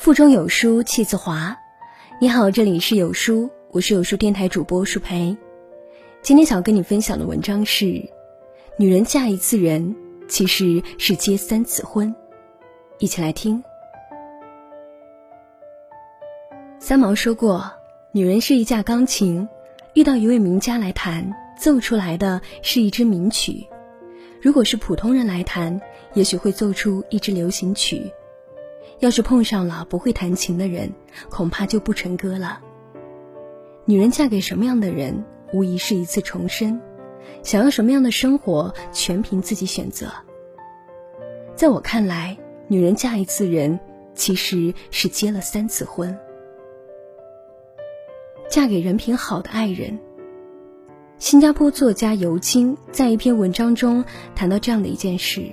腹中有书气自华。你好，这里是有书，我是有书电台主播舒培。今天想要跟你分享的文章是：女人嫁一次人，其实是结三次婚。一起来听。三毛说过，女人是一架钢琴，遇到一位名家来弹，奏出来的是一支名曲；如果是普通人来弹，也许会奏出一支流行曲。要是碰上了不会弹琴的人，恐怕就不成歌了。女人嫁给什么样的人，无疑是一次重生。想要什么样的生活，全凭自己选择。在我看来，女人嫁一次人，其实是结了三次婚。嫁给人品好的爱人。新加坡作家尤金在一篇文章中谈到这样的一件事。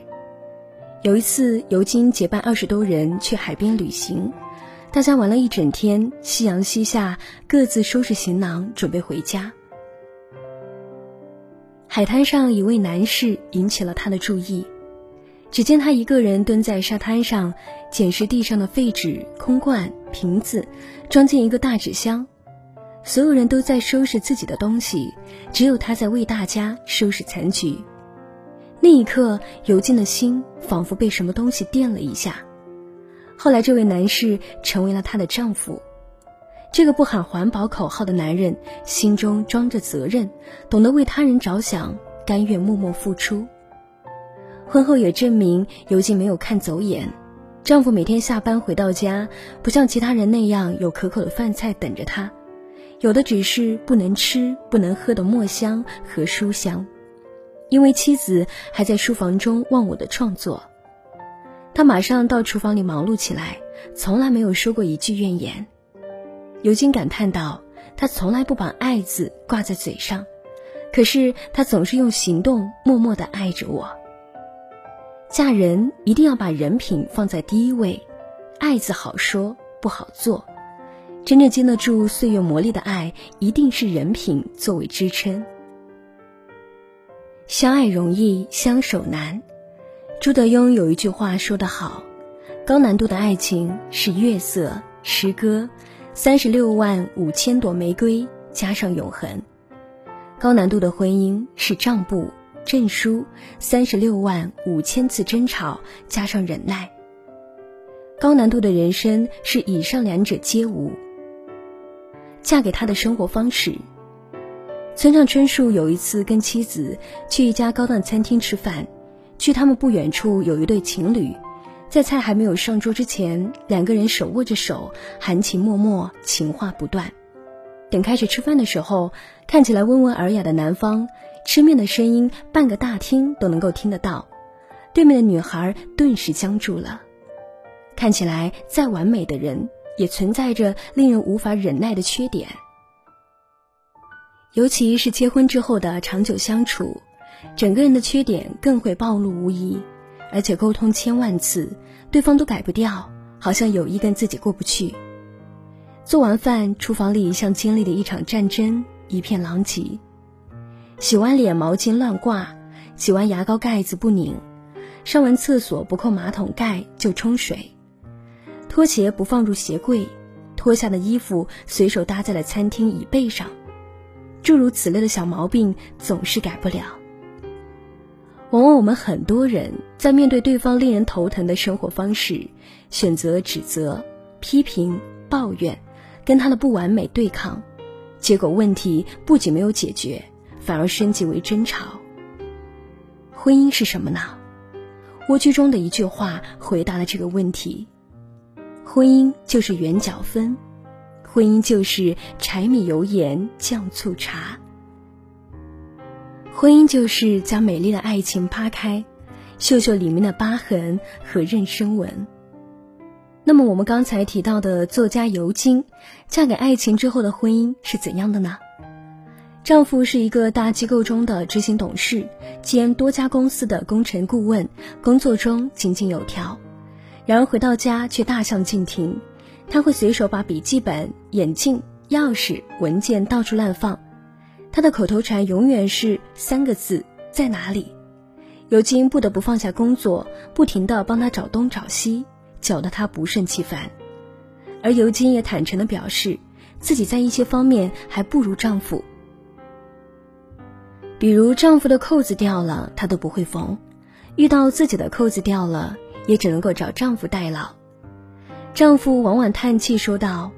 有一次，尤金结伴二十多人去海边旅行，大家玩了一整天。夕阳西下，各自收拾行囊，准备回家。海滩上，一位男士引起了他的注意。只见他一个人蹲在沙滩上，捡拾地上的废纸、空罐、瓶子，装进一个大纸箱。所有人都在收拾自己的东西，只有他在为大家收拾残局。那一刻，尤静的心仿佛被什么东西电了一下。后来，这位男士成为了她的丈夫。这个不喊环保口号的男人，心中装着责任，懂得为他人着想，甘愿默默付出。婚后也证明，尤静没有看走眼。丈夫每天下班回到家，不像其他人那样有可口的饭菜等着他，有的只是不能吃、不能喝的墨香和书香。因为妻子还在书房中忘我的创作，他马上到厨房里忙碌起来，从来没有说过一句怨言。尤金感叹道：“他从来不把‘爱’字挂在嘴上，可是他总是用行动默默地爱着我。嫁人一定要把人品放在第一位，‘爱’字好说不好做，真正经得住岁月磨砺的爱，一定是人品作为支撑。”相爱容易，相守难。朱德庸有一句话说得好：“高难度的爱情是月色、诗歌，三十六万五千朵玫瑰加上永恒；高难度的婚姻是账簿、证书，三十六万五千次争吵加上忍耐；高难度的人生是以上两者皆无。嫁给他的生活方式。”村上春树有一次跟妻子去一家高档餐厅吃饭，距他们不远处有一对情侣，在菜还没有上桌之前，两个人手握着手，含情脉脉，情话不断。等开始吃饭的时候，看起来温文尔雅的男方，吃面的声音半个大厅都能够听得到，对面的女孩顿时僵住了。看起来再完美的人，也存在着令人无法忍耐的缺点。尤其是结婚之后的长久相处，整个人的缺点更会暴露无遗，而且沟通千万次，对方都改不掉，好像有意跟自己过不去。做完饭，厨房里像经历了一场战争，一片狼藉。洗完脸，毛巾乱挂；洗完牙膏，盖子不拧；上完厕所，不扣马桶盖就冲水；拖鞋不放入鞋柜，脱下的衣服随手搭在了餐厅椅背上。诸如此类的小毛病总是改不了。往往我们很多人在面对对方令人头疼的生活方式，选择指责、批评、抱怨，跟他的不完美对抗，结果问题不仅没有解决，反而升级为争吵。婚姻是什么呢？蜗居中的一句话回答了这个问题：婚姻就是圆角分。婚姻就是柴米油盐酱醋茶，婚姻就是将美丽的爱情扒开，秀秀里面的疤痕和妊娠纹。那么，我们刚才提到的作家尤金，嫁给爱情之后的婚姻是怎样的呢？丈夫是一个大机构中的执行董事，兼多家公司的工程顾问，工作中井井有条，然而回到家却大相径庭。他会随手把笔记本、眼镜、钥匙、文件到处乱放，他的口头禅永远是三个字：在哪里？尤金不得不放下工作，不停地帮他找东找西，搅得他不胜其烦。而尤金也坦诚地表示，自己在一些方面还不如丈夫。比如丈夫的扣子掉了，她都不会缝；遇到自己的扣子掉了，也只能够找丈夫代劳。丈夫往往叹气说道：“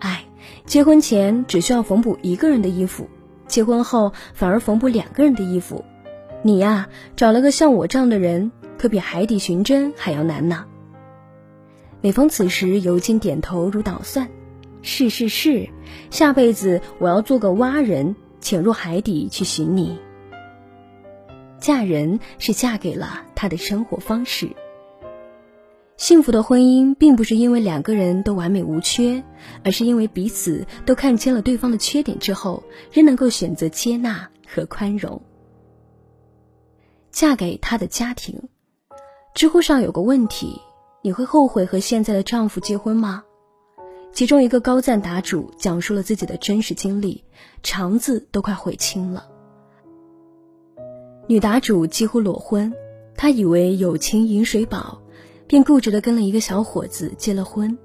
哎，结婚前只需要缝补一个人的衣服，结婚后反而缝补两个人的衣服。你呀，找了个像我这样的人，可比海底寻针还要难呢。”每逢此时，尤金点头如捣蒜：“是是是，下辈子我要做个蛙人。”潜入海底去寻你。嫁人是嫁给了他的生活方式。幸福的婚姻并不是因为两个人都完美无缺，而是因为彼此都看清了对方的缺点之后，仍能够选择接纳和宽容。嫁给他的家庭。知乎上有个问题：你会后悔和现在的丈夫结婚吗？其中一个高赞答主讲述了自己的真实经历，肠子都快悔青了。女答主几乎裸婚，她以为有情饮水饱，便固执的跟了一个小伙子结了婚。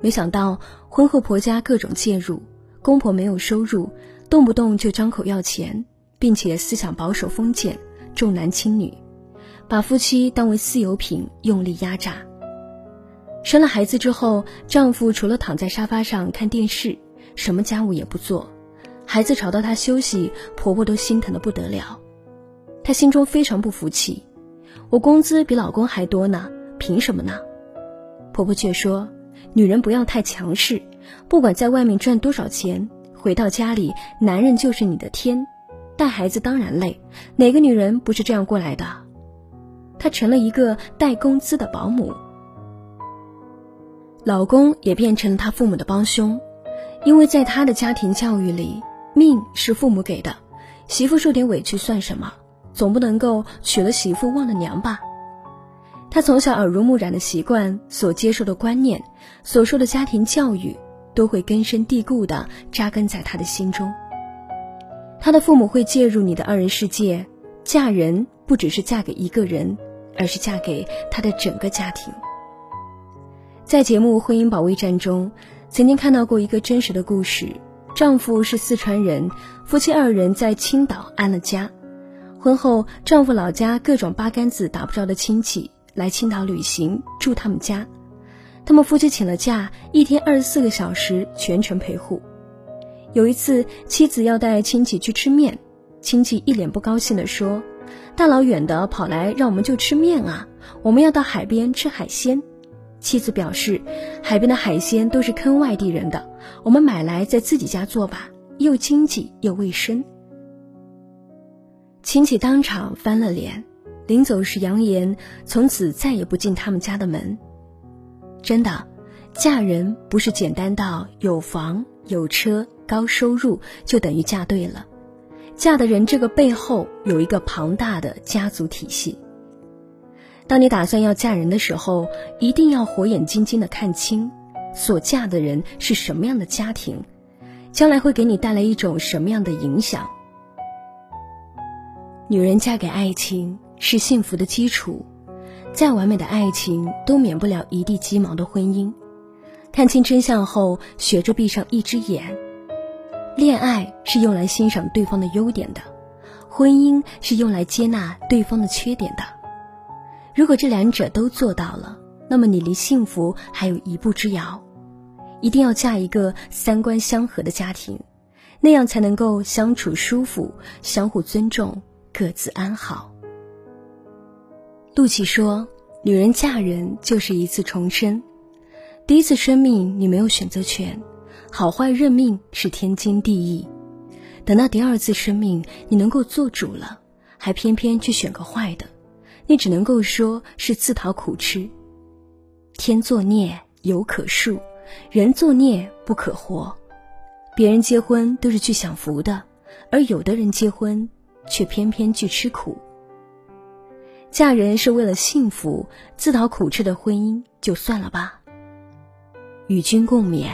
没想到婚后婆家各种介入，公婆没有收入，动不动就张口要钱，并且思想保守封建，重男轻女，把夫妻当为私有品，用力压榨。生了孩子之后，丈夫除了躺在沙发上看电视，什么家务也不做。孩子吵到她休息，婆婆都心疼的不得了。她心中非常不服气：“我工资比老公还多呢，凭什么呢？”婆婆却说：“女人不要太强势，不管在外面赚多少钱，回到家里，男人就是你的天。带孩子当然累，哪个女人不是这样过来的？”她成了一个带工资的保姆。老公也变成了他父母的帮凶，因为在他的家庭教育里，命是父母给的，媳妇受点委屈算什么？总不能够娶了媳妇忘了娘吧？他从小耳濡目染的习惯，所接受的观念，所受的家庭教育，都会根深蒂固的扎根在他的心中。他的父母会介入你的二人世界，嫁人不只是嫁给一个人，而是嫁给他的整个家庭。在节目《婚姻保卫战》中，曾经看到过一个真实的故事：丈夫是四川人，夫妻二人在青岛安了家。婚后，丈夫老家各种八竿子打不着的亲戚来青岛旅行，住他们家。他们夫妻请了假，一天二十四个小时全程陪护。有一次，妻子要带亲戚去吃面，亲戚一脸不高兴地说：“大老远的跑来，让我们就吃面啊？我们要到海边吃海鲜。”妻子表示，海边的海鲜都是坑外地人的，我们买来在自己家做吧，又经济又卫生。亲戚当场翻了脸，临走时扬言从此再也不进他们家的门。真的，嫁人不是简单到有房有车高收入就等于嫁对了，嫁的人这个背后有一个庞大的家族体系。当你打算要嫁人的时候，一定要火眼金睛的看清，所嫁的人是什么样的家庭，将来会给你带来一种什么样的影响。女人嫁给爱情是幸福的基础，再完美的爱情都免不了一地鸡毛的婚姻。看清真相后，学着闭上一只眼。恋爱是用来欣赏对方的优点的，婚姻是用来接纳对方的缺点的。如果这两者都做到了，那么你离幸福还有一步之遥。一定要嫁一个三观相合的家庭，那样才能够相处舒服，相互尊重，各自安好。陆琪说：“女人嫁人就是一次重生，第一次生命你没有选择权，好坏认命是天经地义。等到第二次生命你能够做主了，还偏偏去选个坏的。”你只能够说是自讨苦吃。天作孽犹可恕，人作孽不可活。别人结婚都是去享福的，而有的人结婚却偏偏去吃苦。嫁人是为了幸福，自讨苦吃的婚姻就算了吧。与君共勉。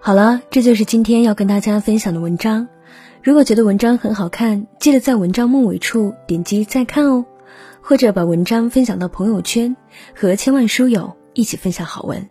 好了，这就是今天要跟大家分享的文章。如果觉得文章很好看，记得在文章末尾处点击再看哦，或者把文章分享到朋友圈，和千万书友一起分享好文。